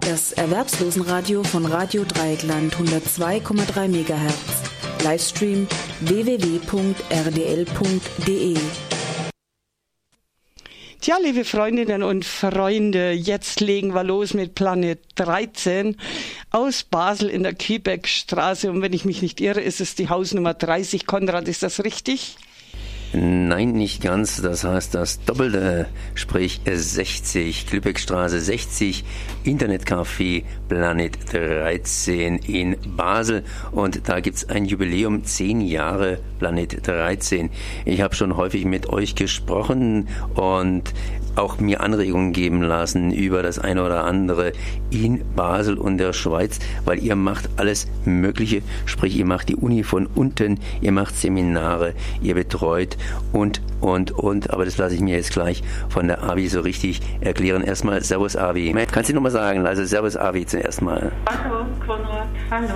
Das Erwerbslosenradio von Radio Dreieckland 102,3 MHz. Livestream www.rdl.de. Tja, liebe Freundinnen und Freunde, jetzt legen wir los mit Planet 13 aus Basel in der Kiebeckstraße. Und wenn ich mich nicht irre, ist es die Hausnummer 30. Konrad, ist das richtig? Nein, nicht ganz. Das heißt das Doppelte, sprich 60, Klübeckstraße 60, Internetcafé Planet 13 in Basel. Und da gibt's ein Jubiläum, 10 Jahre Planet 13. Ich habe schon häufig mit euch gesprochen und auch mir Anregungen geben lassen über das eine oder andere in Basel und der Schweiz, weil ihr macht alles Mögliche, sprich ihr macht die Uni von unten, ihr macht Seminare, ihr betreut und, und, und, aber das lasse ich mir jetzt gleich von der Avi so richtig erklären. Erstmal Servus Avi. Kannst du nochmal sagen, also Servus Avi zuerst mal. Hallo Konrad, hallo.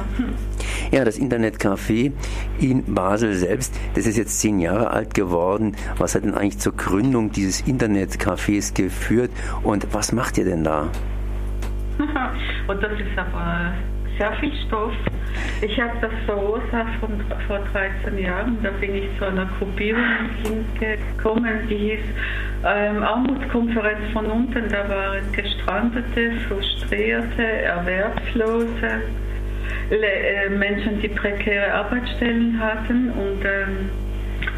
Ja, das Internetcafé in Basel selbst, das ist jetzt zehn Jahre alt geworden. Was hat denn eigentlich zur Gründung dieses Internetcafés geführt und was macht ihr denn da? und das ist aber sehr viel Stoff. Ich habe das verursacht von, vor 13 Jahren. Da bin ich zu einer Gruppierung hingekommen, die hieß ähm, Armutskonferenz von unten. Da waren gestrandete, frustrierte, Erwerbslose, äh, Menschen, die prekäre Arbeitsstellen hatten und ähm,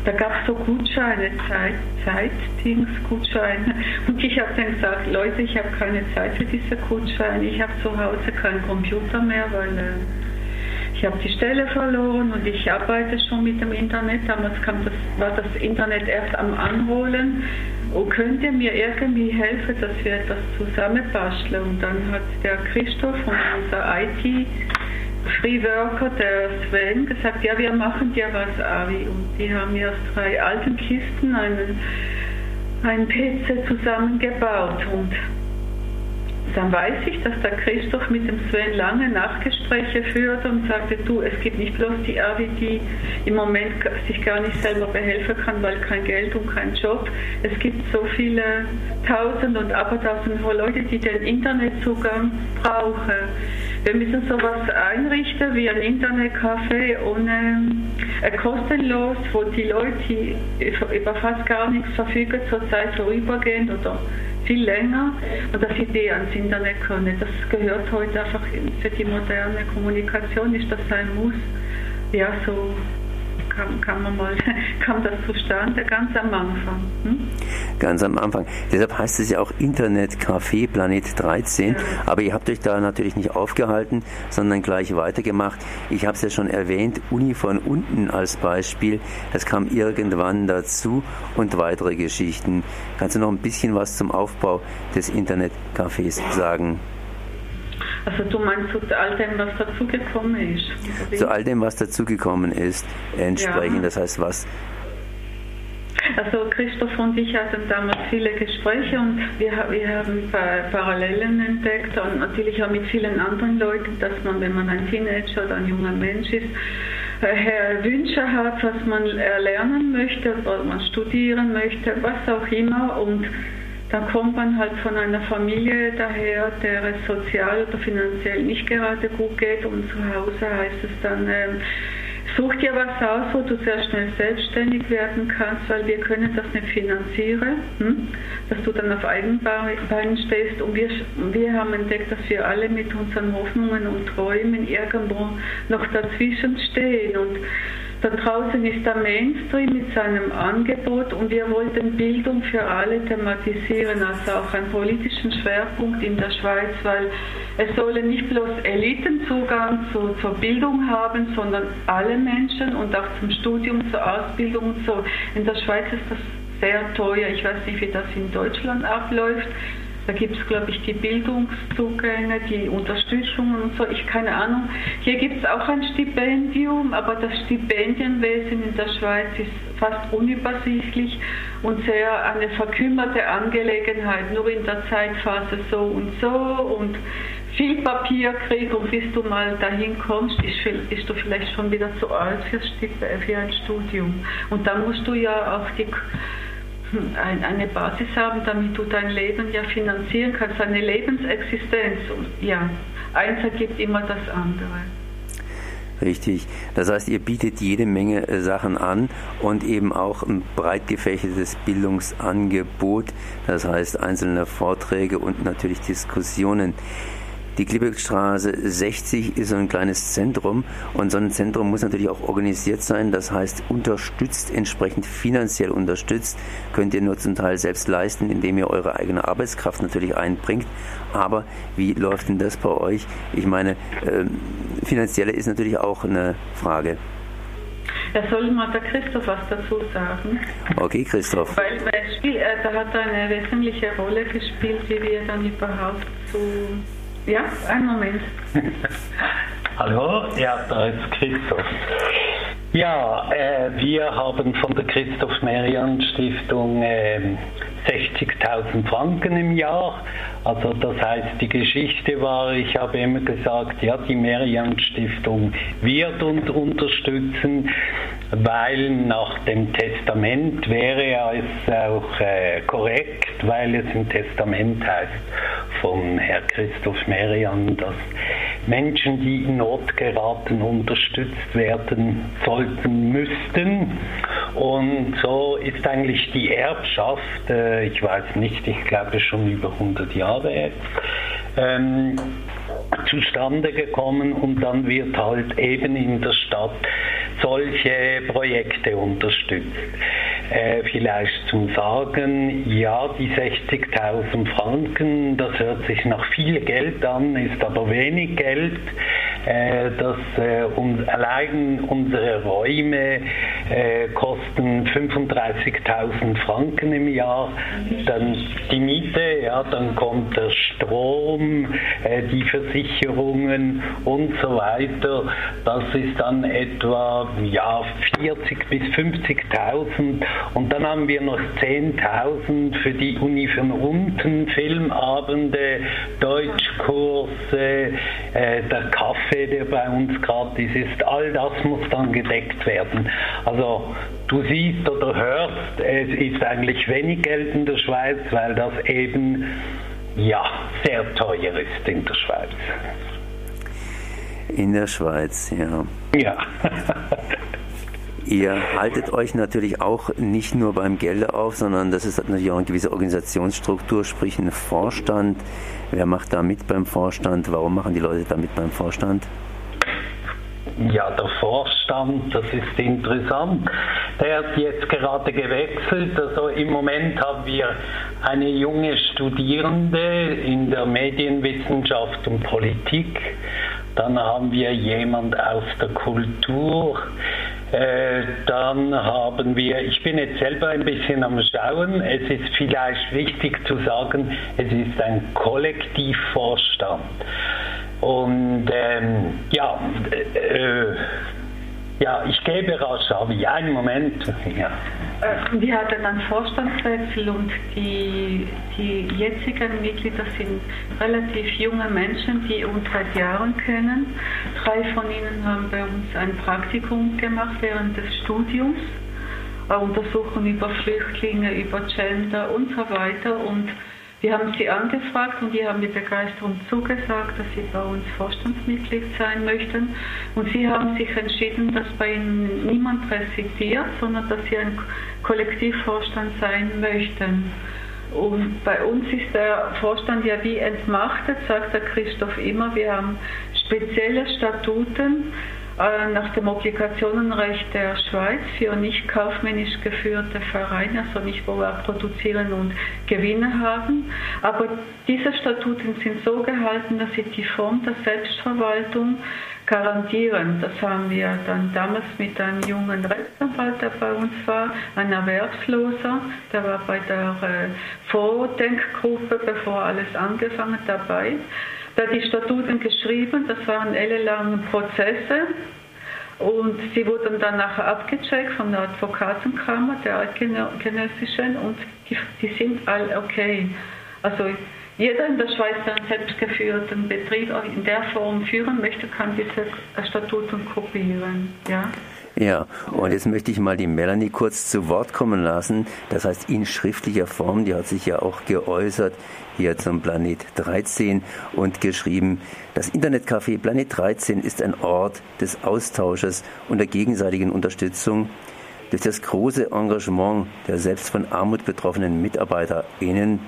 da gab es so Gutscheine, Zeit, Zeitdings, Gutscheine. Und ich habe dann gesagt, Leute, ich habe keine Zeit für diese Gutscheine. Ich habe zu Hause keinen Computer mehr, weil äh, ich habe die Stelle verloren und ich arbeite schon mit dem Internet. Damals kam das, war das Internet erst am Anholen. Und könnt ihr mir irgendwie helfen, dass wir etwas zusammenbasteln? Und dann hat der Christoph von unserer IT Freeworker, der Sven, gesagt, ja, wir machen dir was, Avi. Und die haben mir aus drei alten Kisten einen, einen PC zusammengebaut. Und dann weiß ich, dass der Christoph mit dem Sven lange Nachgespräche führte und sagte, du, es gibt nicht bloß die Avi, die im Moment sich gar nicht selber behelfen kann, weil kein Geld und kein Job. Es gibt so viele Tausend und Abertausend Leute, die den Internetzugang brauchen. Wir müssen sowas einrichten wie ein Internetcafé ohne äh, kostenlos, wo die Leute über fast gar nichts verfügen, zurzeit vorübergehend oder viel länger und dass sie die ans Internet können. Das gehört heute einfach für die moderne Kommunikation, ist das ein Muss. Ja, so kam, kam, man mal, kam das zustande, ganz am Anfang. Hm? Ganz am Anfang. Deshalb heißt es ja auch Internetcafé Planet 13. Ja. Aber ihr habt euch da natürlich nicht aufgehalten, sondern gleich weitergemacht. Ich habe es ja schon erwähnt, Uni von unten als Beispiel. Das kam irgendwann dazu und weitere Geschichten. Kannst du noch ein bisschen was zum Aufbau des Internetcafés sagen? Also du meinst zu all dem, was dazugekommen ist? Zu all dem, was dazugekommen ist, entsprechend. Ja. Das heißt, was also Christoph und ich hatten damals viele Gespräche und wir, wir haben Parallelen entdeckt und natürlich auch mit vielen anderen Leuten, dass man, wenn man ein Teenager oder ein junger Mensch ist, äh, Wünsche hat, was man erlernen möchte, was man studieren möchte, was auch immer und dann kommt man halt von einer Familie daher, der es sozial oder finanziell nicht gerade gut geht. Und zu Hause heißt es dann, äh, such dir was aus, wo du sehr schnell selbstständig werden kannst, weil wir können das nicht finanzieren, hm? dass du dann auf Eigenbeinen stehst. Und wir, wir haben entdeckt, dass wir alle mit unseren Hoffnungen und Träumen irgendwo noch dazwischen stehen. Und da draußen ist der Mainstream mit seinem Angebot und wir wollten Bildung für alle thematisieren, also auch einen politischen Schwerpunkt in der Schweiz, weil es sollen nicht bloß Eliten Zugang zu, zur Bildung haben, sondern alle Menschen und auch zum Studium, zur Ausbildung und so. In der Schweiz ist das sehr teuer. Ich weiß nicht, wie das in Deutschland abläuft. Da gibt es, glaube ich, die Bildungszugänge, die Unterstützungen und so. Ich keine Ahnung. Hier gibt es auch ein Stipendium, aber das Stipendienwesen in der Schweiz ist fast unübersichtlich und sehr eine verkümmerte Angelegenheit. Nur in der Zeitphase so und so und viel Papierkrieg und bis du mal dahin kommst, ist, ist du vielleicht schon wieder zu alt für ein Studium. Und dann musst du ja auch die eine Basis haben, damit du dein Leben ja finanzieren kannst, eine Lebensexistenz. ja, eins ergibt immer das andere. Richtig. Das heißt, ihr bietet jede Menge äh, Sachen an und eben auch ein breit gefächertes Bildungsangebot. Das heißt, einzelne Vorträge und natürlich Diskussionen. Die Klippeckstraße 60 ist so ein kleines Zentrum und so ein Zentrum muss natürlich auch organisiert sein. Das heißt, unterstützt, entsprechend finanziell unterstützt, könnt ihr nur zum Teil selbst leisten, indem ihr eure eigene Arbeitskraft natürlich einbringt. Aber wie läuft denn das bei euch? Ich meine, äh, finanzielle ist natürlich auch eine Frage. Da soll mal der Christoph was dazu sagen. Okay, Christoph. Weil, weil äh, da hat eine wesentliche Rolle gespielt, wie wir dann überhaupt zu ja, einen Moment. Hallo, ja, da ist Christoph. Ja, äh, wir haben von der Christoph Merian Stiftung äh, 60.000 Franken im Jahr. Also das heißt, die Geschichte war, ich habe immer gesagt, ja, die Merian Stiftung wird uns unterstützen, weil nach dem Testament wäre es auch äh, korrekt, weil es im Testament heißt, von Herr Christoph Merian, dass Menschen, die in Not geraten, unterstützt werden sollten, müssten. Und so ist eigentlich die Erbschaft, äh, ich weiß nicht, ich glaube schon über 100 Jahre jetzt, ähm, zustande gekommen und dann wird halt eben in der Stadt solche Projekte unterstützt. Äh, vielleicht zum Sagen, ja, die 60.000 Franken, das hört sich nach viel Geld an, ist aber wenig Geld. Äh, dass äh, um, allein unsere Räume äh, kosten 35.000 Franken im Jahr. Dann die Miete, ja, dann kommt der Strom, die Versicherungen und so weiter. Das ist dann etwa ja, 40 bis 50.000 und dann haben wir noch 10.000 für die Uni von unten, Filmabende, Deutschkurse, der Kaffee, der bei uns gratis ist. All das muss dann gedeckt werden. Also du siehst oder hörst, es ist eigentlich wenig Geld in der Schweiz, weil das eben ja sehr teuer ist in der Schweiz. In der Schweiz, ja. Ja. Ihr haltet euch natürlich auch nicht nur beim Geld auf, sondern das ist natürlich auch eine gewisse Organisationsstruktur, sprich ein Vorstand. Wer macht da mit beim Vorstand? Warum machen die Leute da mit beim Vorstand? Ja, der Vorstand, das ist interessant. Der hat jetzt gerade gewechselt. Also im Moment haben wir eine junge Studierende in der Medienwissenschaft und Politik. Dann haben wir jemand aus der Kultur. Äh, dann haben wir, ich bin jetzt selber ein bisschen am Schauen, es ist vielleicht wichtig zu sagen, es ist ein Kollektivvorstand. Und ähm, ja, äh, ja, ich gebe raus, Avi, einen Moment. Ja. Äh, wir hatten einen Vorstandswechsel und die, die jetzigen Mitglieder sind relativ junge Menschen, die uns seit Jahren kennen. Drei von ihnen haben bei uns ein Praktikum gemacht während des Studiums, äh, untersuchen über Flüchtlinge, über Gender und so weiter. Und wir haben sie angefragt und die haben mit Begeisterung zugesagt, dass sie bei uns Vorstandsmitglied sein möchten. Und sie haben sich entschieden, dass bei ihnen niemand präsidiert, sondern dass sie ein Kollektivvorstand sein möchten. Und bei uns ist der Vorstand ja wie entmachtet, sagt der Christoph immer. Wir haben spezielle Statuten nach dem Obligationenrecht der Schweiz für nicht kaufmännisch geführte Vereine, also nicht, wo wir produzieren und Gewinne haben. Aber diese Statuten sind so gehalten, dass sie die Form der Selbstverwaltung garantieren. Das haben wir dann damals mit einem jungen Rechtsanwalt, der bei uns war, ein Erwerbsloser, der war bei der äh, Vordenkgruppe, bevor alles angefangen dabei. Da die Statuten geschrieben, das waren ellenlange Prozesse. Und sie wurden dann nachher abgecheckt von der Advokatenkammer, der Eidgenössischen, und die, die sind all okay. Also jeder in der Schweiz, der einen selbstgeführten Betrieb in der Form führen möchte, kann diese Statuten kopieren. Ja? Ja, und jetzt möchte ich mal die Melanie kurz zu Wort kommen lassen. Das heißt, in schriftlicher Form, die hat sich ja auch geäußert hier zum Planet 13 und geschrieben, das Internetcafé Planet 13 ist ein Ort des Austausches und der gegenseitigen Unterstützung. Durch das große Engagement der selbst von Armut betroffenen MitarbeiterInnen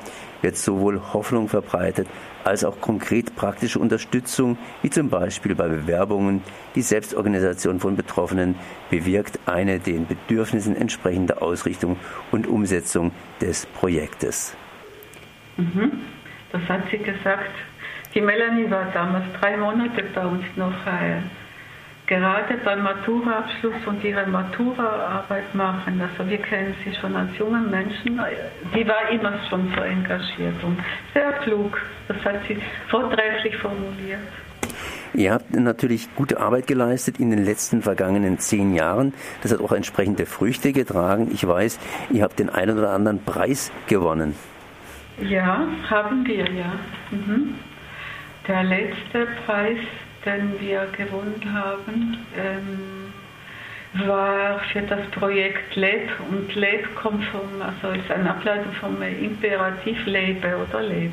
wird sowohl Hoffnung verbreitet als auch konkret praktische Unterstützung, wie zum Beispiel bei Bewerbungen. Die Selbstorganisation von Betroffenen bewirkt eine den Bedürfnissen entsprechende Ausrichtung und Umsetzung des Projektes. Mhm. Das hat sie gesagt. Die Melanie war damals drei Monate bei uns noch äh, gerade beim Maturaabschluss und ihre Maturaarbeit machen. Also wir kennen sie schon als jungen Menschen. Sie war immer schon so engagiert und sehr klug. Das hat sie vortrefflich formuliert. Ihr habt natürlich gute Arbeit geleistet in den letzten vergangenen zehn Jahren. Das hat auch entsprechende Früchte getragen. Ich weiß, ihr habt den einen oder anderen Preis gewonnen. Ja, haben wir ja. Mhm. Der letzte Preis den wir gewonnen haben, ähm, war für das Projekt LEB. Und LEB kommt vom, also ist eine Ableitung vom Imperativ Lebe oder Leb.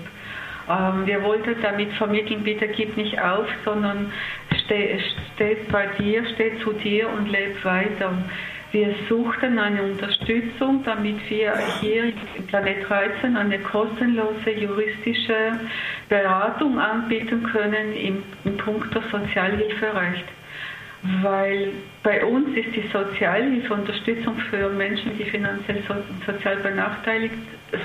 Ähm, wir wollten damit vermitteln, bitte gib nicht auf, sondern steh, steht bei dir, steh zu dir und leb weiter. Wir suchten eine Unterstützung, damit wir hier im Planet 13 eine kostenlose juristische Beratung anbieten können im, im Punkt der Sozialhilferecht. Weil bei uns ist die Sozialhilfe Unterstützung für Menschen, die finanziell so, sozial benachteiligt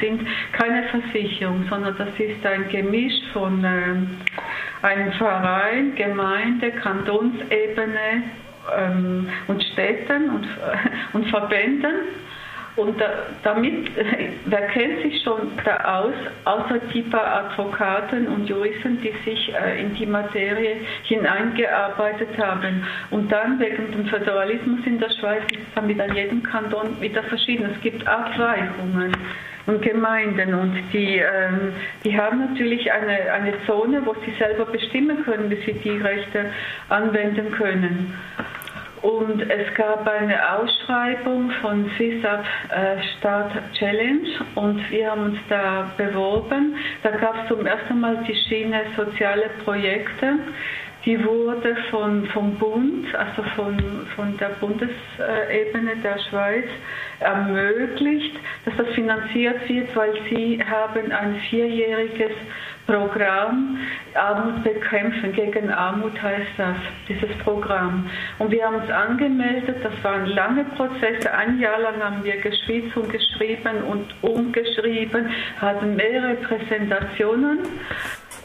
sind, keine Versicherung, sondern das ist ein Gemisch von äh, einem Verein, Gemeinde, Kantonsebene, ähm, und Städten und, und Verbänden. Und da, damit, wer kennt sich schon da aus, außer paar Advokaten und Juristen, die sich äh, in die Materie hineingearbeitet haben. Und dann wegen dem Föderalismus in der Schweiz ist damit an jedem Kanton wieder verschieden. Es gibt Abweichungen und Gemeinden und die, ähm, die haben natürlich eine, eine Zone, wo sie selber bestimmen können, wie sie die Rechte anwenden können. Und es gab eine Ausschreibung von FISAP äh, Start Challenge und wir haben uns da beworben. Da gab es zum ersten Mal die Schiene soziale Projekte. Die wurde von, vom Bund, also von, von der Bundesebene der Schweiz, ermöglicht, dass das finanziert wird, weil sie haben ein vierjähriges Programm Armut bekämpfen, gegen Armut heißt das, dieses Programm. Und wir haben uns angemeldet, das waren lange Prozesse, ein Jahr lang haben wir geschrieben und geschrieben und umgeschrieben, hatten mehrere Präsentationen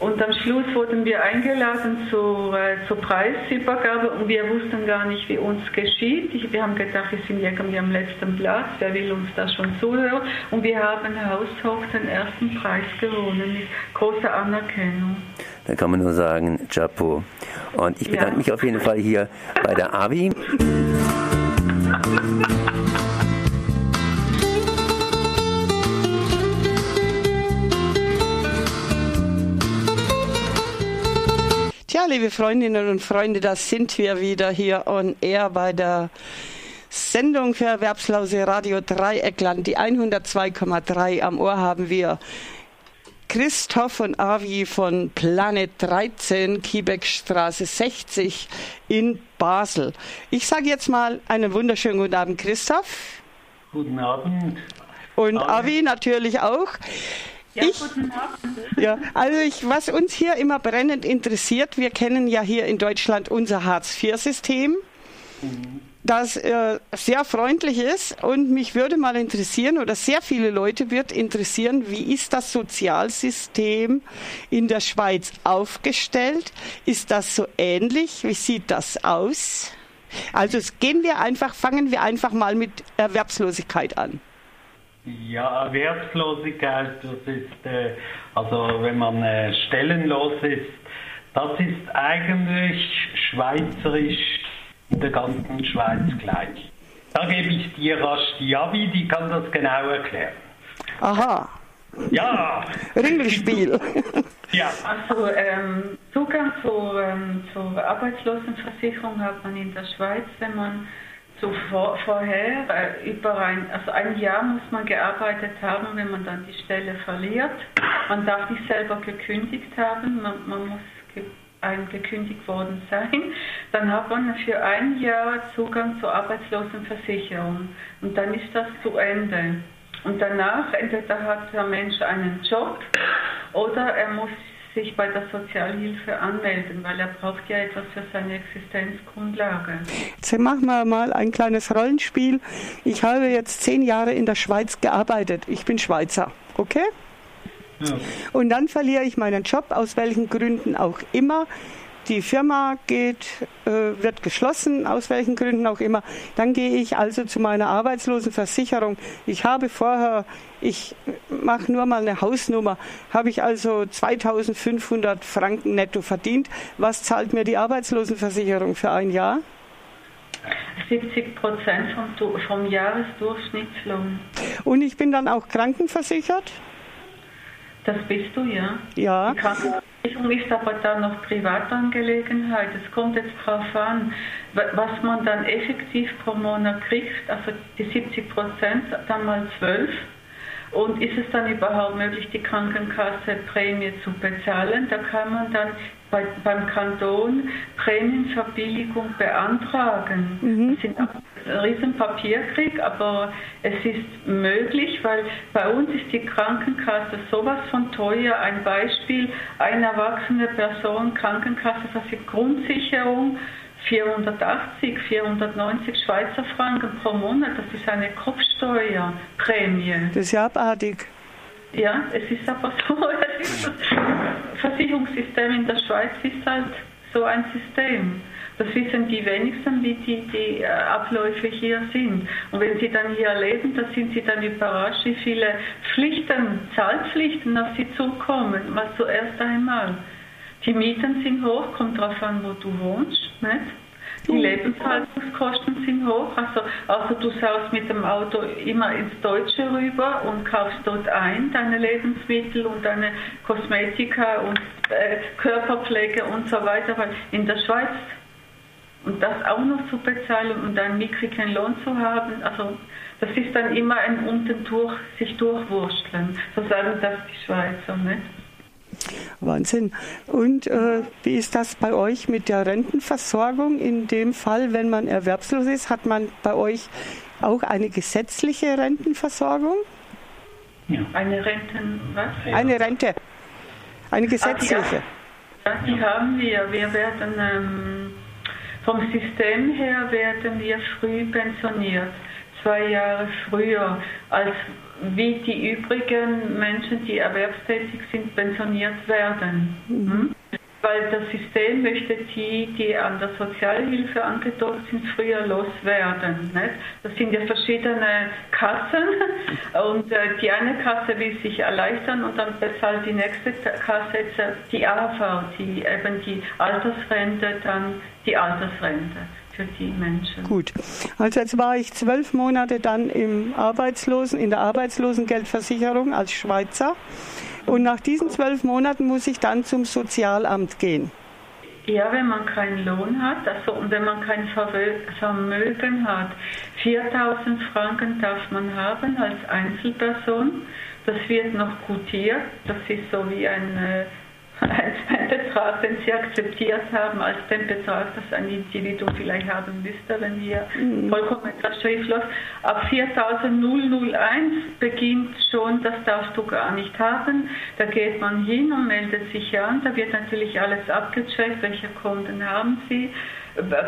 und am Schluss wurden wir eingeladen zur, äh, zur Preisübergabe und wir wussten gar nicht, wie uns geschieht. Ich, wir haben gedacht, wir sind irgendwie am letzten Platz, wer will uns da schon zuhören? Und wir haben haushoch den ersten Preis gewonnen mit großer Anerkennung. Da kann man nur sagen, Chapeau. Und ich bedanke ja. mich auf jeden Fall hier bei der AVI. liebe Freundinnen und Freunde, da sind wir wieder hier on air bei der Sendung für Erwerbslose Radio Dreieckland, die 102,3 am Ohr haben wir. Christoph und Avi von Planet 13, Kiebeckstraße 60 in Basel. Ich sage jetzt mal einen wunderschönen guten Abend, Christoph. Guten Abend. Und Avi natürlich auch. Ja, ich, guten Abend. Ja, also ich, was uns hier immer brennend interessiert, wir kennen ja hier in Deutschland unser Hartz-IV-System. Mhm das äh, sehr freundlich ist und mich würde mal interessieren oder sehr viele Leute wird interessieren, wie ist das Sozialsystem in der Schweiz aufgestellt? Ist das so ähnlich? Wie sieht das aus? Also gehen wir einfach, fangen wir einfach mal mit Erwerbslosigkeit an. Ja, Erwerbslosigkeit, das ist, äh, also wenn man äh, stellenlos ist, das ist eigentlich schweizerisch in der ganzen Schweiz gleich. Da gebe ich dir rasch die Abi, die kann das genau erklären. Aha. Ja. Ringelspiel. Ja. Also ähm, Zugang zur, ähm, zur Arbeitslosenversicherung hat man in der Schweiz, wenn man zuvor, vorher äh, über ein, also ein Jahr muss man gearbeitet haben, wenn man dann die Stelle verliert. Man darf nicht selber gekündigt haben, man, man muss ge ein gekündigt worden sein. Dann hat man für ein Jahr Zugang zur Arbeitslosenversicherung und dann ist das zu Ende. Und danach, entweder hat der Mensch einen Job oder er muss sich bei der Sozialhilfe anmelden, weil er braucht ja etwas für seine Existenzgrundlage. Jetzt machen wir mal ein kleines Rollenspiel. Ich habe jetzt zehn Jahre in der Schweiz gearbeitet. Ich bin Schweizer, okay? Ja. Und dann verliere ich meinen Job, aus welchen Gründen auch immer die Firma geht, äh, wird geschlossen, aus welchen Gründen auch immer. Dann gehe ich also zu meiner Arbeitslosenversicherung. Ich habe vorher, ich mache nur mal eine Hausnummer, habe ich also 2500 Franken netto verdient. Was zahlt mir die Arbeitslosenversicherung für ein Jahr? 70 Prozent vom, vom Jahresdurchschnittslohn. Und ich bin dann auch krankenversichert? Das bist du, ja. Ja. Die Krankenversicherung ist aber dann noch Privatangelegenheit. Es kommt jetzt darauf an, was man dann effektiv pro Monat kriegt. Also die 70 Prozent, dann mal 12. Und ist es dann überhaupt möglich, die Krankenkasse Prämie zu bezahlen? Da kann man dann bei, beim Kanton Prämienverbilligung beantragen. Mhm. Das ist ein riesen Papierkrieg, aber es ist möglich, weil bei uns ist die Krankenkasse sowas von teuer. Ein Beispiel, eine erwachsene Person, Krankenkasse, das ist Grundsicherung, 480, 490 Schweizer Franken pro Monat, das ist eine Kopfsteuerprämie. Das ist ja abartig. Ja, es ist aber so, Versicherungssystem in der Schweiz ist halt so ein System. Das wissen die wenigsten, wie die, die äh, Abläufe hier sind. Und wenn sie dann hier leben, da sind sie dann überrascht, wie viele Pflichten, Zahlpflichten auf sie zukommen. Mal zuerst einmal. Die Mieten sind hoch, kommt darauf an, wo du wohnst. Nicht? Die Lebenshaltungskosten sind hoch. Also, also du saust mit dem Auto immer ins Deutsche rüber und kaufst dort ein deine Lebensmittel und deine Kosmetika und äh, Körperpflege und so weiter. Weil in der Schweiz und das auch noch zu bezahlen und einen mickrigen Lohn zu haben, also das ist dann immer ein unten durch, sich durchwursteln. So sagen das die Schweizer, nicht? Wahnsinn. Und äh, wie ist das bei euch mit der Rentenversorgung? In dem Fall, wenn man erwerbslos ist, hat man bei euch auch eine gesetzliche Rentenversorgung? Ja. Eine Renten, was? Eine Rente. Eine gesetzliche. Ach, ja. die haben wir. Wir werden ähm, vom System her werden wir früh pensioniert. Zwei Jahre früher als wie die übrigen Menschen, die erwerbstätig sind, pensioniert werden. Mhm. Weil das System möchte die, die an der Sozialhilfe angedockt sind, früher loswerden. Nicht? Das sind ja verschiedene Kassen und äh, die eine Kasse will sich erleichtern und dann bezahlt die nächste Kasse jetzt äh, die AV, die eben die Altersrente, dann die Altersrente für die Menschen. Gut. Also jetzt war ich zwölf Monate dann im Arbeitslosen, in der Arbeitslosengeldversicherung als Schweizer. Und nach diesen zwölf Monaten muss ich dann zum Sozialamt gehen. Ja, wenn man keinen Lohn hat, also und wenn man kein Vermögen hat. 4000 Franken darf man haben als Einzelperson. Das wird noch gutiert. Das ist so wie ein als Betrag, den Sie akzeptiert haben, als den Betrag, das ein Individuum vielleicht haben müsste, wenn wir mhm. vollkommen schriftlos. Ab 4001 beginnt schon, das darfst du gar nicht haben. Da geht man hin und meldet sich an. Da wird natürlich alles abgecheckt, welche Kunden haben Sie,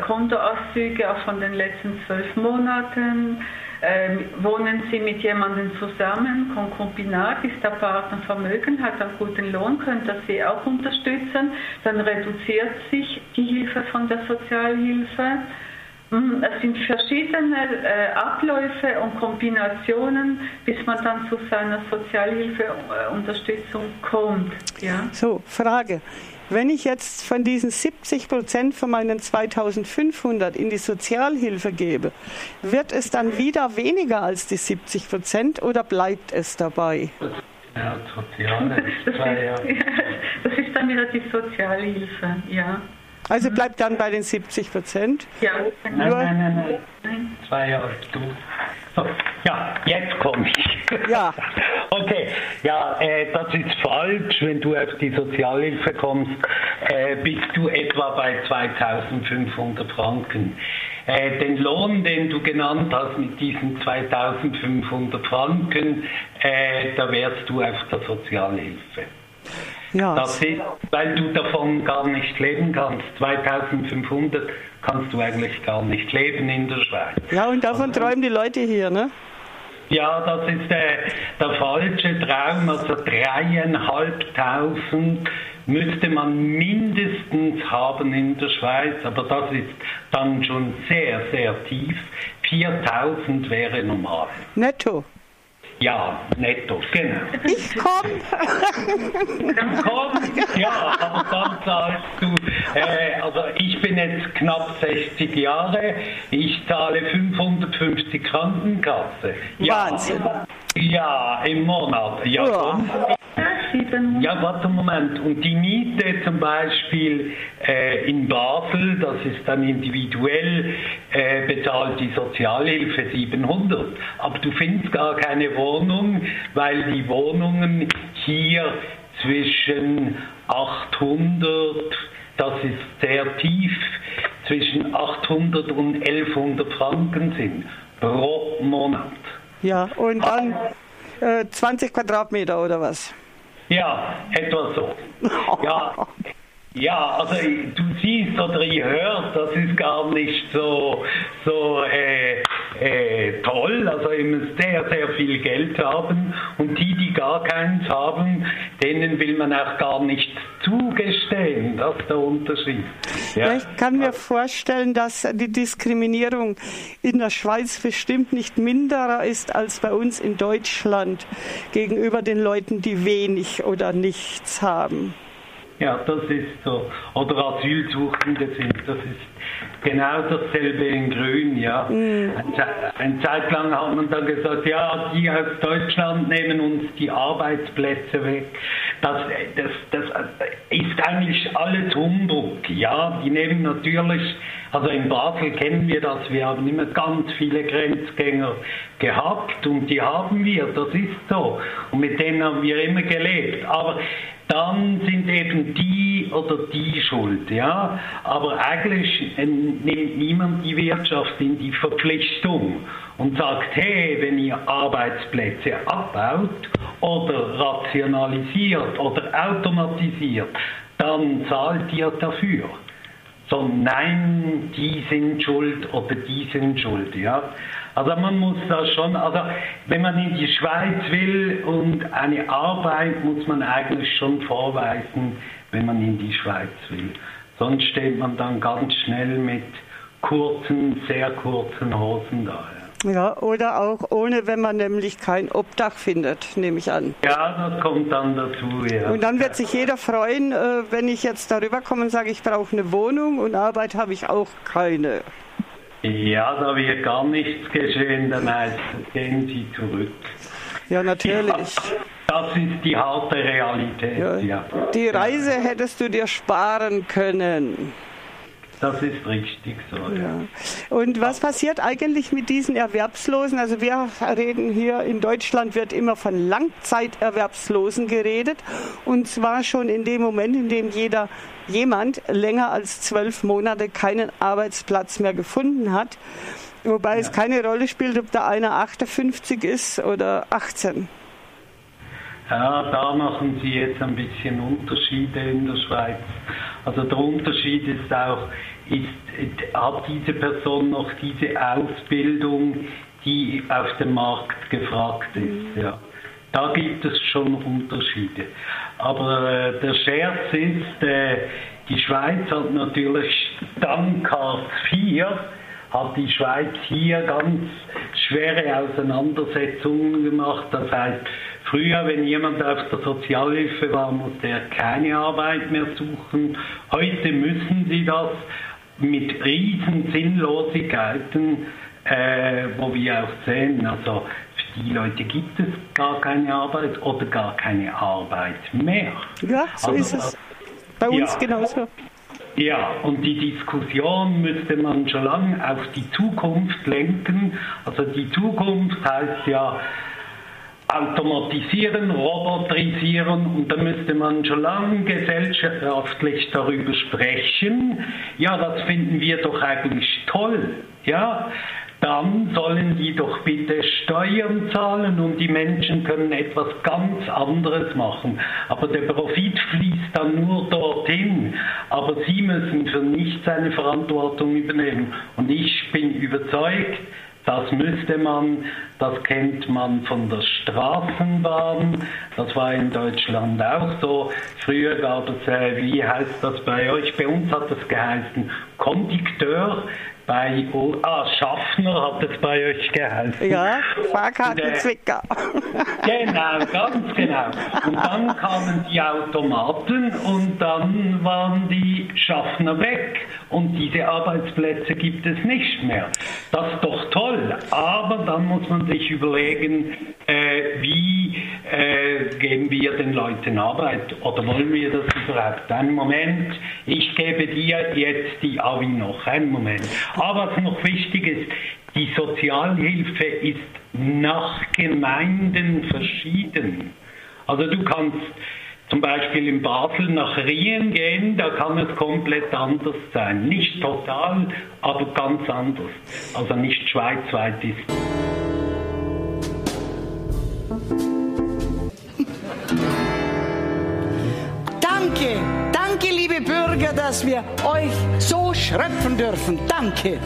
Kontoauszüge auch von den letzten zwölf Monaten ähm, wohnen Sie mit jemandem zusammen, Konkubinat, ist der Partner Vermögen, hat einen guten Lohn, könnte das Sie auch unterstützen, dann reduziert sich die Hilfe von der Sozialhilfe. Hm, es sind verschiedene äh, Abläufe und Kombinationen, bis man dann zu seiner Sozialhilfeunterstützung kommt. Ja? So, Frage. Wenn ich jetzt von diesen 70 Prozent von meinen 2500 in die Sozialhilfe gebe, wird es dann wieder weniger als die 70 Prozent oder bleibt es dabei? Ja, Soziale. Das ist, das ist dann wieder die Sozialhilfe, ja. Also bleibt dann bei den 70 Prozent? Ja, nein, nein, nein, nein. Zwei Jahre, du. So, ja, jetzt komme ich. Ja. Okay, ja, äh, das ist falsch. Wenn du auf die Sozialhilfe kommst, äh, bist du etwa bei 2500 Franken. Äh, den Lohn, den du genannt hast mit diesen 2500 Franken, äh, da wärst du auf der Sozialhilfe. Ja. Das ist, weil du davon gar nicht leben kannst. 2500 kannst du eigentlich gar nicht leben in der Schweiz. Ja, und davon träumen die Leute hier, ne? Ja, das ist der, der falsche Traum. Also dreieinhalbtausend müsste man mindestens haben in der Schweiz, aber das ist dann schon sehr, sehr tief. 4000 wäre normal. Netto? Ja, netto, genau. Ich komm. komm, ja, aber dann zahlst du, äh, also ich bin jetzt knapp 60 Jahre, ich zahle 550 Krankenkasse. Ja, Wahnsinn. Ja, im Monat. Ja, ja. Ja, warte einen Moment. Und die Miete zum Beispiel äh, in Basel, das ist dann individuell, äh, bezahlt die Sozialhilfe 700. Aber du findest gar keine Wohnung, weil die Wohnungen hier zwischen 800, das ist sehr tief, zwischen 800 und 1100 Franken sind pro Monat. Ja, und dann äh, 20 Quadratmeter oder was? Ja, etwa so. Ja, ja, also du siehst oder ihr hört, das ist gar nicht so, so äh, äh, toll. Also ihr müsst sehr, sehr viel Geld haben und die, die gar keins haben, denen will man auch gar nicht zugestehen. Das ist der Unterschied. Ja. Ich kann mir vorstellen, dass die Diskriminierung in der Schweiz bestimmt nicht minderer ist als bei uns in Deutschland gegenüber den Leuten, die wenig oder nichts haben. Ja, das ist so. Oder Asylsuchende sind, das ist genau dasselbe in Grün, ja. Mhm. Eine Zeit lang hat man dann gesagt, ja, die aus Deutschland nehmen uns die Arbeitsplätze weg. Das, das, das ist eigentlich alles Humbug, ja. Die nehmen natürlich, also in Basel kennen wir das, wir haben immer ganz viele Grenzgänger gehabt und die haben wir, das ist so. Und mit denen haben wir immer gelebt. Aber dann sind eben die oder die schuld. Ja? Aber eigentlich nimmt niemand die Wirtschaft in die Verpflichtung und sagt, hey, wenn ihr Arbeitsplätze abbaut oder rationalisiert oder automatisiert, dann zahlt ihr dafür. So, nein, die sind schuld oder die sind schuld. Ja? Also man muss da schon, also wenn man in die Schweiz will und eine Arbeit, muss man eigentlich schon vorweisen, wenn man in die Schweiz will. Sonst steht man dann ganz schnell mit kurzen, sehr kurzen Hosen da. Ja. ja, oder auch ohne, wenn man nämlich kein Obdach findet, nehme ich an. Ja, das kommt dann dazu, ja. Und dann wird sich jeder freuen, äh, wenn ich jetzt darüber komme und sage, ich brauche eine Wohnung und Arbeit habe ich auch keine. Ja, da wird gar nichts geschehen, dann heißt gehen Sie zurück. Ja, natürlich. Das ist die harte Realität, ja. ja. Die Reise hättest du dir sparen können. Das ist richtig so. Ja. Und was passiert eigentlich mit diesen Erwerbslosen? Also wir reden hier in Deutschland wird immer von Langzeiterwerbslosen geredet und zwar schon in dem Moment, in dem jeder jemand länger als zwölf Monate keinen Arbeitsplatz mehr gefunden hat. Wobei ja. es keine Rolle spielt, ob da einer 58 ist oder 18. Ja, da machen Sie jetzt ein bisschen Unterschiede in der Schweiz. Also der Unterschied ist auch, ist, hat diese Person noch diese Ausbildung, die auf dem Markt gefragt ist. Mhm. Ja. Da gibt es schon Unterschiede. Aber äh, der Scherz ist, äh, die Schweiz hat natürlich dank Hartz IV hat die Schweiz hier ganz schwere Auseinandersetzungen gemacht. Das heißt, früher, wenn jemand auf der Sozialhilfe war, musste er keine Arbeit mehr suchen. Heute müssen sie das mit riesen Sinnlosigkeiten, äh, wo wir auch sehen, also die Leute gibt es gar keine Arbeit oder gar keine Arbeit mehr. Ja, so also, ist es. Bei uns ja. genauso. Ja, und die Diskussion müsste man schon lange auf die Zukunft lenken. Also die Zukunft heißt ja automatisieren, roboterisieren und da müsste man schon lange gesellschaftlich darüber sprechen. Ja, das finden wir doch eigentlich toll. Ja, dann sollen die doch bitte Steuern zahlen und die Menschen können etwas ganz anderes machen. Aber der Profit fließt dann nur dorthin. Aber sie müssen für nichts eine Verantwortung übernehmen. Und ich bin überzeugt, das müsste man, das kennt man von der Straßenbahn, das war in Deutschland auch so. Früher gab es, äh, wie heißt das bei euch? Bei uns hat es geheißen Kondukteur bei ah, Schaffner hat es bei euch geheißen. Ja, Fahrkartenzwicker. genau, ganz genau. Und dann kamen die Automaten und dann waren die Schaffner weg und diese Arbeitsplätze gibt es nicht mehr. Das ist doch toll, aber dann muss man sich überlegen, äh, wie äh, geben wir den Leuten Arbeit oder wollen wir das überhaupt? Einen Moment, ich gebe dir jetzt die Avi noch, einen Moment. Aber was noch wichtig ist, die Sozialhilfe ist nach Gemeinden verschieden. Also du kannst zum Beispiel in Basel nach Rien gehen, da kann es komplett anders sein. Nicht total, aber ganz anders. Also nicht schweizweit ist. Danke, Bürger, dass wir euch so schröpfen dürfen. Danke.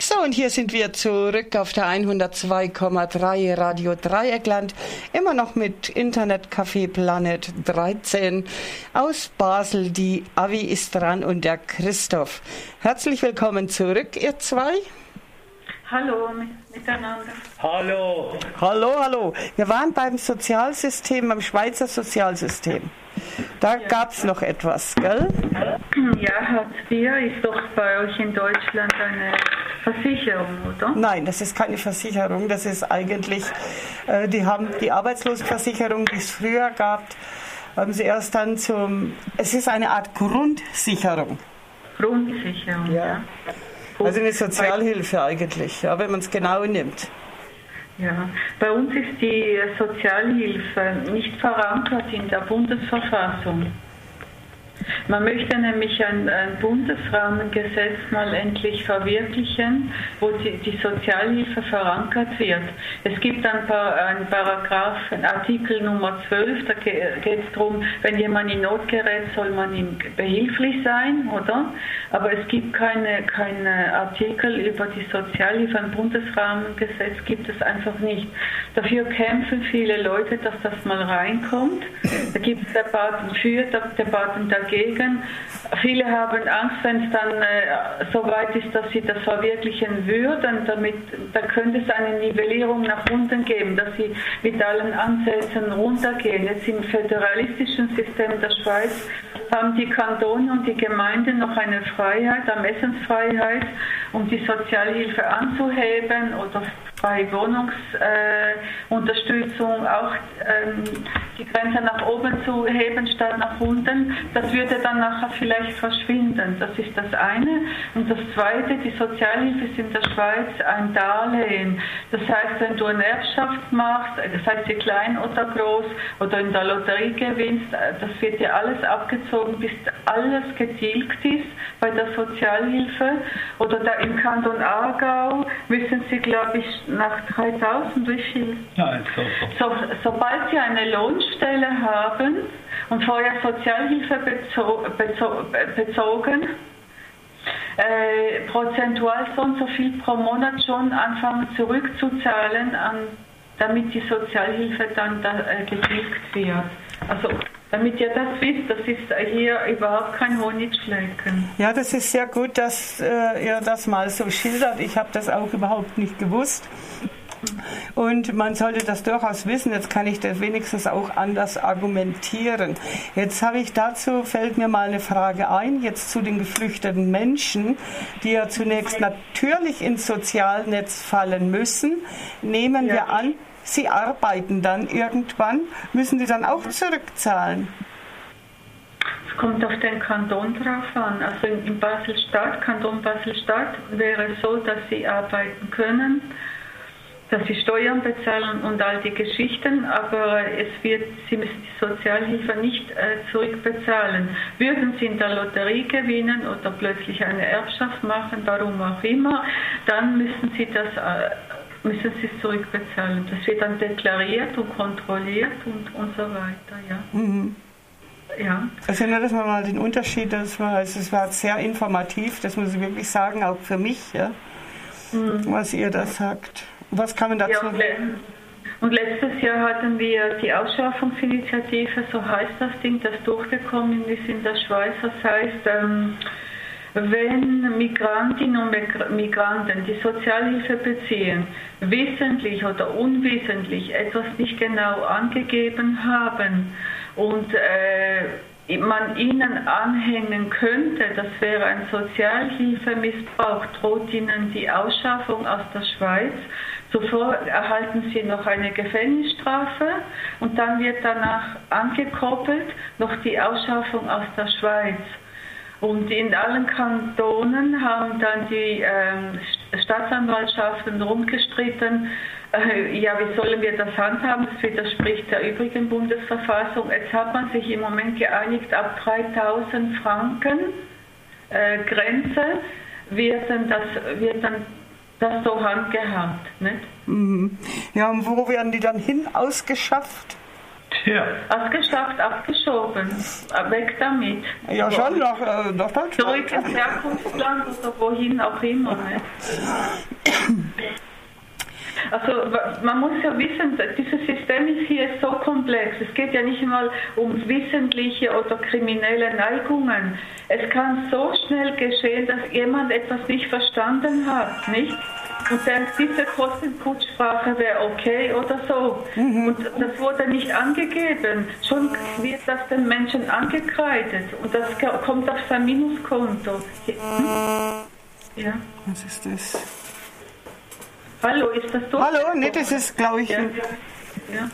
So, und hier sind wir zurück auf der 102,3 Radio Dreieckland. Immer noch mit Internetcafé Planet 13 aus Basel. Die Avi ist dran und der Christoph. Herzlich willkommen zurück, ihr zwei. Hallo miteinander. Hallo. Hallo, hallo. Wir waren beim Sozialsystem, beim Schweizer Sozialsystem. Da ja. gab es noch etwas, gell? Ja, Hartz IV ist doch bei euch in Deutschland eine Versicherung, oder? Nein, das ist keine Versicherung. Das ist eigentlich, äh, die haben die Arbeitslosenversicherung, die es früher gab, haben sie erst dann zum, es ist eine Art Grundsicherung. Grundsicherung, ja. ja. Also eine Sozialhilfe eigentlich, ja, wenn man es genau nimmt. Ja, bei uns ist die Sozialhilfe nicht verankert in der Bundesverfassung. Man möchte nämlich ein, ein, Bundesrahmengesetz mal endlich verwirklichen, wo die, die Sozialhilfe verankert wird. Es gibt ein paar ein Paragraph, Artikel Nummer 12, da geht es darum, wenn jemand in Not gerät, soll man ihm behilflich sein, oder? Aber es gibt keine, keine Artikel über die Sozialhilfe. Ein Bundesrahmengesetz gibt es einfach nicht. Dafür kämpfen viele Leute, dass das mal reinkommt. Da gibt es Debatten für, Debatten dagegen. kan Viele haben Angst, wenn es dann äh, so weit ist, dass sie das verwirklichen würden. Damit, da könnte es eine Nivellierung nach unten geben, dass sie mit allen Ansätzen runtergehen. Jetzt im föderalistischen System der Schweiz haben die Kantone und die Gemeinden noch eine Freiheit, Ermessensfreiheit, um die Sozialhilfe anzuheben oder bei Wohnungsunterstützung äh, auch ähm, die Grenze nach oben zu heben statt nach unten, das würde dann nachher vielleicht verschwinden. Das ist das eine. Und das zweite, die Sozialhilfe ist in der Schweiz ein Darlehen. Das heißt, wenn du eine Erbschaft machst, sei sie klein oder groß, oder in der Lotterie gewinnst, das wird dir alles abgezogen, bis alles getilgt ist bei der Sozialhilfe. Oder da im Kanton Aargau müssen sie, glaube ich, nach 3000, wie viel? Ja, so, sobald Sie eine Lohnstelle haben und vorher Sozialhilfe bezo bezo bezogen, äh, prozentual so und so viel pro Monat schon anfangen zurückzuzahlen, an, damit die Sozialhilfe dann da, äh, getilgt wird. Also damit ihr das wisst, das ist hier überhaupt kein Honigschlecken. Ja, das ist sehr gut, dass äh, ihr das mal so schildert. Ich habe das auch überhaupt nicht gewusst. Und man sollte das durchaus wissen. Jetzt kann ich das wenigstens auch anders argumentieren. Jetzt habe ich dazu, fällt mir mal eine Frage ein, jetzt zu den geflüchteten Menschen, die ja zunächst natürlich ins Sozialnetz fallen müssen. Nehmen ja. wir an, sie arbeiten dann irgendwann, müssen sie dann auch zurückzahlen? Es kommt auf den Kanton drauf an. Also in Basel-Stadt, Kanton Basel-Stadt, wäre es so, dass sie arbeiten können, dass sie Steuern bezahlen und all die Geschichten, aber es wird, sie müssen die Sozialhilfe nicht äh, zurückbezahlen. Würden sie in der Lotterie gewinnen oder plötzlich eine Erbschaft machen, warum auch immer, dann müssen sie das äh, müssen sie es zurückbezahlen. Das wird dann deklariert und kontrolliert und, und so weiter. Ja. Mhm. Ja. Also nur, dass man mal den Unterschied, das war, also es war sehr informativ, das muss ich wirklich sagen, auch für mich, ja, mhm. was ihr da sagt. Was kann man dazu ja, und letztes Jahr hatten wir die Ausschaffungsinitiative, so heißt das Ding, das durchgekommen ist in der Schweiz. Das heißt, ähm, wenn Migrantinnen und Migranten, die Sozialhilfe beziehen, wissentlich oder unwissentlich etwas nicht genau angegeben haben und äh, man ihnen anhängen könnte, das wäre ein Sozialhilfemissbrauch, droht ihnen die Ausschaffung aus der Schweiz. Zuvor erhalten sie noch eine Gefängnisstrafe und dann wird danach angekoppelt noch die Ausschaffung aus der Schweiz. Und in allen Kantonen haben dann die ähm, Staatsanwaltschaften rumgestritten, äh, ja, wie sollen wir das handhaben? Das widerspricht der übrigen Bundesverfassung. Jetzt hat man sich im Moment geeinigt, ab 3000 Franken äh, Grenze wird dann das, wird dann das so handgehabt. Nicht? Mhm. Ja, und wo werden die dann hin ausgeschafft? Ja. Ausgeschafft, abgeschoben. Weg damit. Ja, schon nach, äh, nach Deutschland. Zurück ins Herkunftsland oder wohin auch immer. Ne? Also man muss ja wissen, dieses System ist hier so komplex. Es geht ja nicht mal um wissentliche oder kriminelle Neigungen. Es kann so schnell geschehen, dass jemand etwas nicht verstanden hat, nicht? Und denkt, diese Kostenkutsprache wäre okay oder so. Mhm. Und das wurde nicht angegeben. Schon wird das den Menschen angekreidet. Und das kommt auf sein Minuskonto. Hm? Ja. Was ist das? Hallo, ist das so? Hallo, nee, das ist, glaube ich. Ja, ja. ja.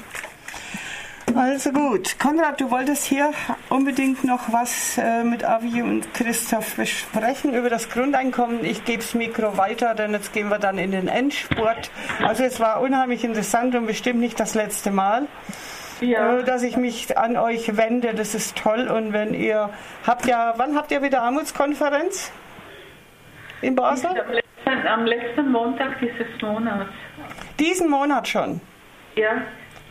Also gut, Konrad, du wolltest hier unbedingt noch was äh, mit Avi und Christoph besprechen über das Grundeinkommen. Ich gebe das Mikro weiter, denn jetzt gehen wir dann in den Endspurt. Also es war unheimlich interessant und bestimmt nicht das letzte Mal. Ja. Äh, dass ich mich an euch wende, das ist toll. Und wenn ihr habt ja, wann habt ihr wieder Armutskonferenz in Basel? Am letzten Montag dieses Monats. Diesen Monat schon? Ja.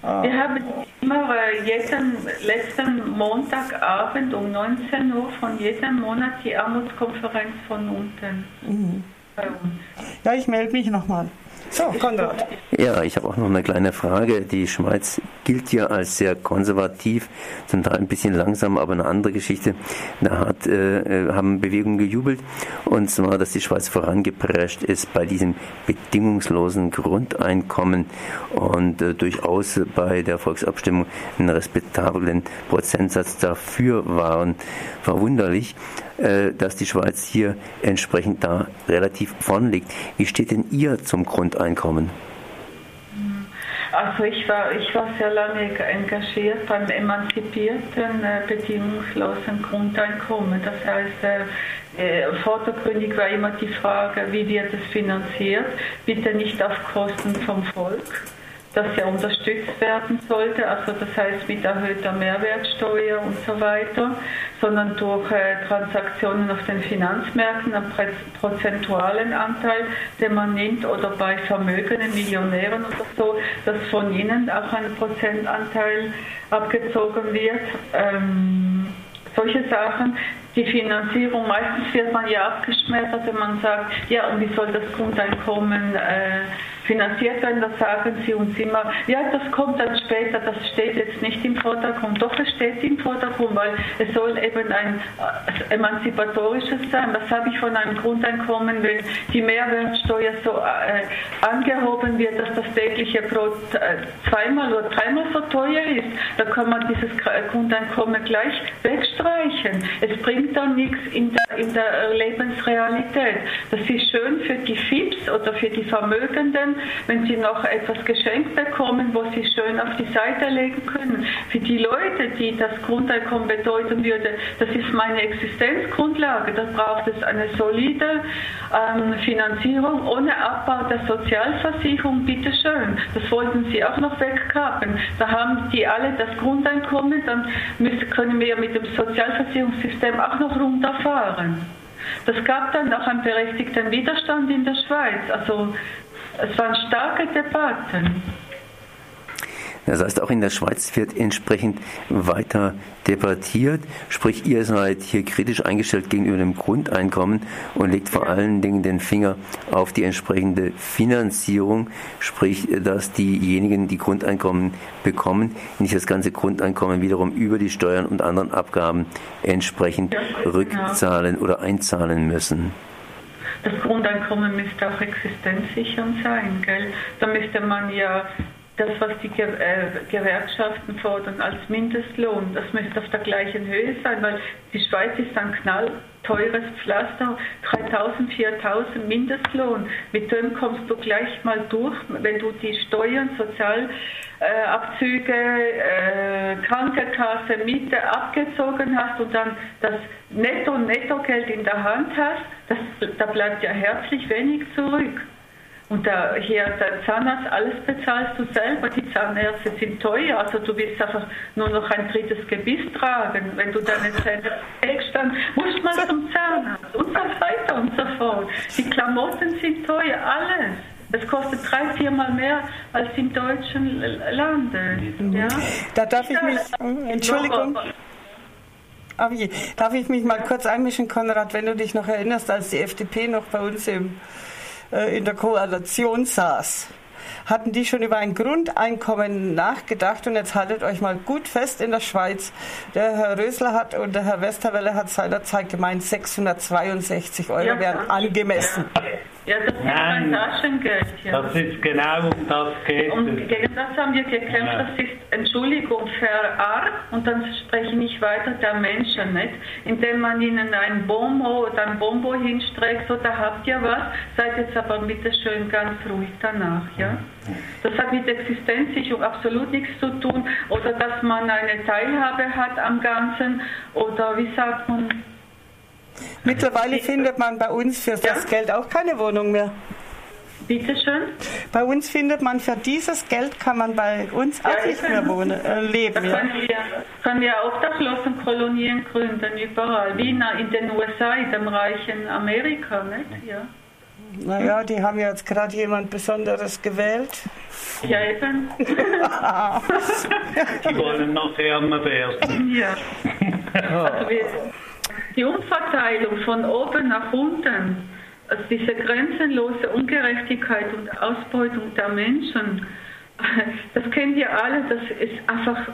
Ah. Wir haben immer äh, jeden letzten Montagabend um 19 Uhr von jedem Monat die Armutskonferenz von unten. Mhm. Bei uns. Ja, ich melde mich nochmal. So, Konrad. Ja, ich habe auch noch eine kleine Frage. Die Schweiz gilt ja als sehr konservativ, zum Teil ein bisschen langsam, aber eine andere Geschichte. Da hat, äh, äh, haben Bewegungen gejubelt, und zwar, dass die Schweiz vorangeprescht ist bei diesem bedingungslosen Grundeinkommen und äh, durchaus bei der Volksabstimmung einen respektablen Prozentsatz dafür waren. Verwunderlich. Äh, dass die Schweiz hier entsprechend da relativ vorn liegt. Wie steht denn ihr zum Grundeinkommen? Also ich war, ich war sehr lange engagiert beim emanzipierten, äh, bedingungslosen Grundeinkommen. Das heißt, äh, äh, vordergründig war immer die Frage, wie wird es finanziert? Bitte nicht auf Kosten vom Volk das ja unterstützt werden sollte, also das heißt mit erhöhter Mehrwertsteuer und so weiter, sondern durch äh, Transaktionen auf den Finanzmärkten, einen prozentualen Anteil, den man nimmt, oder bei vermögenden Millionären oder so, dass von ihnen auch ein Prozentanteil abgezogen wird. Ähm, solche Sachen. Die Finanzierung, meistens wird man ja abgeschmettert, wenn man sagt, ja, und wie soll das Grundeinkommen äh, finanziert werden, da sagen sie uns immer, ja, das kommt dann später, das steht jetzt nicht im Vordergrund. Doch, es steht im Vordergrund, weil es soll eben ein äh, emanzipatorisches sein. Das habe ich von einem Grundeinkommen, wenn die Mehrwertsteuer so äh, angehoben wird, dass das tägliche Brot äh, zweimal oder dreimal so teuer ist, da kann man dieses Grundeinkommen gleich wegstreichen. Es bringt dann nichts in der, in der Lebensrealität. Das ist schön für die FIPS oder für die Vermögenden, wenn sie noch etwas geschenkt bekommen, wo sie schön auf die Seite legen können. Für die Leute, die das Grundeinkommen bedeuten würde, das ist meine Existenzgrundlage, da braucht es eine solide ähm, Finanzierung ohne Abbau der Sozialversicherung, bitteschön. Das wollten sie auch noch wegkappen. Da haben die alle das Grundeinkommen, dann müssen, können wir mit dem Sozialversicherungssystem auch noch runterfahren. Das gab dann auch einen berechtigten Widerstand in der Schweiz. Also es waren starke Debatten. Das heißt, auch in der Schweiz wird entsprechend weiter debattiert. Sprich, ihr seid hier kritisch eingestellt gegenüber dem Grundeinkommen und legt vor allen Dingen den Finger auf die entsprechende Finanzierung. Sprich, dass diejenigen, die Grundeinkommen bekommen, nicht das ganze Grundeinkommen wiederum über die Steuern und anderen Abgaben entsprechend genau. rückzahlen oder einzahlen müssen. Das Grundeinkommen müsste auch existenzsichernd sein, gell? Da müsste man ja das, was die äh, Gewerkschaften fordern als Mindestlohn, das müsste auf der gleichen Höhe sein, weil die Schweiz ist ein knallteures Pflaster, 3000, 4000 Mindestlohn. Mit dem kommst du gleich mal durch, wenn du die Steuern, Sozialabzüge, äh, Krankenkasse, Miete abgezogen hast und dann das Netto- und Nettogeld in der Hand hast, das, da bleibt ja herzlich wenig zurück. Und hier der Zahnarzt, alles bezahlst du selber. Die Zahnärzte sind teuer, also du willst einfach nur noch ein drittes Gebiss tragen. Wenn du deine Zähne pflegst, dann musst du mal zum Zahnarzt und so weiter und so fort. Die Klamotten sind teuer, alles. Es kostet drei, viermal mehr als im deutschen Lande. Ja? Da darf ich mich, Entschuldigung. Darf ich mich mal kurz einmischen, Konrad, wenn du dich noch erinnerst, als die FDP noch bei uns im in der Koalition saß, hatten die schon über ein Grundeinkommen nachgedacht und jetzt haltet euch mal gut fest in der Schweiz. Der Herr Rösler hat und der Herr Westerwelle hat seinerzeit gemeint, 662 Euro wären angemessen. Ja, das ist Nein, ein Taschengeld. Ja. Das ist genau um das geht Und gegen das haben wir gekämpft. Ja. Das ist Entschuldigung verarrt und dann spreche ich weiter der Menschen nicht, indem man ihnen ein Bombo oder ein Bombo hinstreckt, so da habt ihr was, seid jetzt aber bitte schön ganz ruhig danach, ja. Das hat mit Existenzsicherung absolut nichts zu tun oder dass man eine Teilhabe hat am Ganzen oder wie sagt man, Mittlerweile findet man bei uns für das Geld auch keine Wohnung mehr. Bitte schön? Bei uns findet man für dieses Geld kann man bei uns auch nicht mehr wohnen, äh, leben. Da können, ja. wir, können wir Obdachlosenkolonien gründen, überall. Wie in den USA, in dem reichen Amerika, nicht? Ja. Naja, die haben jetzt gerade jemand Besonderes gewählt. Ja, eben. die wollen noch ärmer werden. Ja. Also wir, die Umverteilung von oben nach unten, also diese grenzenlose Ungerechtigkeit und Ausbeutung der Menschen, das kennen wir alle, das ist einfach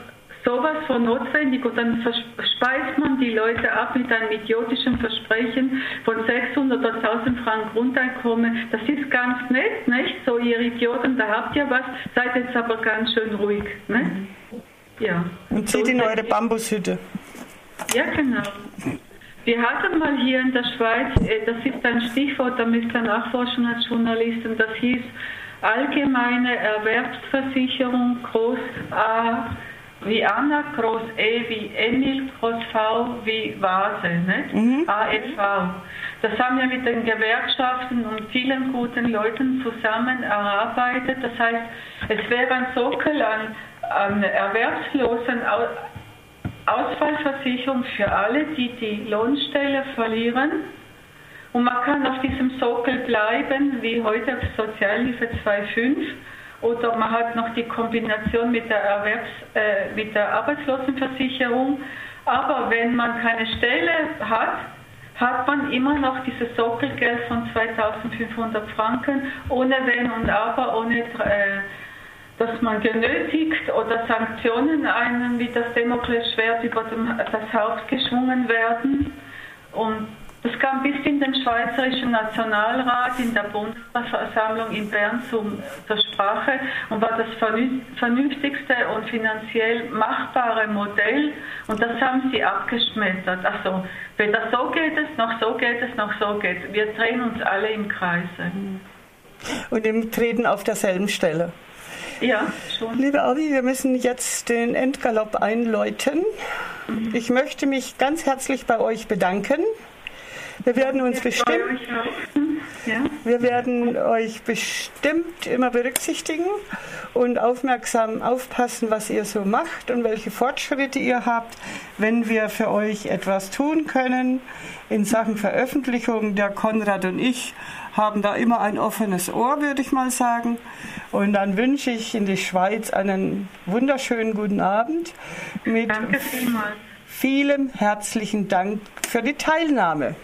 sowas von notwendig und dann speist man die Leute ab mit einem idiotischen Versprechen von 600 oder 1000 Franken Grundeinkommen. Das ist ganz nett, nicht? So, ihr Idioten, da habt ihr was, seid jetzt aber ganz schön ruhig, ne? Ja. Und zieht in eure Bambushütte. Ja, genau. Wir hatten mal hier in der Schweiz, äh, das ist ein Stichwort, da müsst ihr nachforschen als Journalisten, das hieß Allgemeine Erwerbsversicherung Groß A wie Anna, Groß E wie Emil, Groß V wie Vase, nicht? Mhm. AFV. Das haben wir mit den Gewerkschaften und vielen guten Leuten zusammen erarbeitet. Das heißt, es wäre ein Sockel an, an Erwerbslosen Ausfallversicherung für alle, die die Lohnstelle verlieren. Und man kann auf diesem Sockel bleiben, wie heute Sozialhilfe 2.5. Oder man hat noch die Kombination mit der, Erwerbs-, äh, mit der Arbeitslosenversicherung. Aber wenn man keine Stelle hat, hat man immer noch dieses Sockelgeld von 2500 Franken, ohne Wenn und Aber, ohne äh, dass man genötigt oder Sanktionen einem wie das Damoklesschwert über dem, das Haupt geschwungen werden. Und das kam bis in den Schweizerischen Nationalrat in der Bundesversammlung in Bern zum, zur Sprache und war das vernünftigste und finanziell machbare Modell. Und das haben sie abgeschmettert. Also weder so geht es, noch so geht es, noch so geht es. Wir drehen uns alle im Kreise. Und im Treten auf derselben Stelle. Ja, schon. Liebe Audi, wir müssen jetzt den Endgalopp einläuten. Mhm. Ich möchte mich ganz herzlich bei euch bedanken. Wir werden uns bestimmt, wir werden euch bestimmt immer berücksichtigen und aufmerksam aufpassen, was ihr so macht und welche Fortschritte ihr habt, wenn wir für euch etwas tun können in Sachen Veröffentlichung. Der Konrad und ich haben da immer ein offenes Ohr, würde ich mal sagen. Und dann wünsche ich in die Schweiz einen wunderschönen guten Abend mit Danke vielmals. vielem herzlichen Dank für die Teilnahme.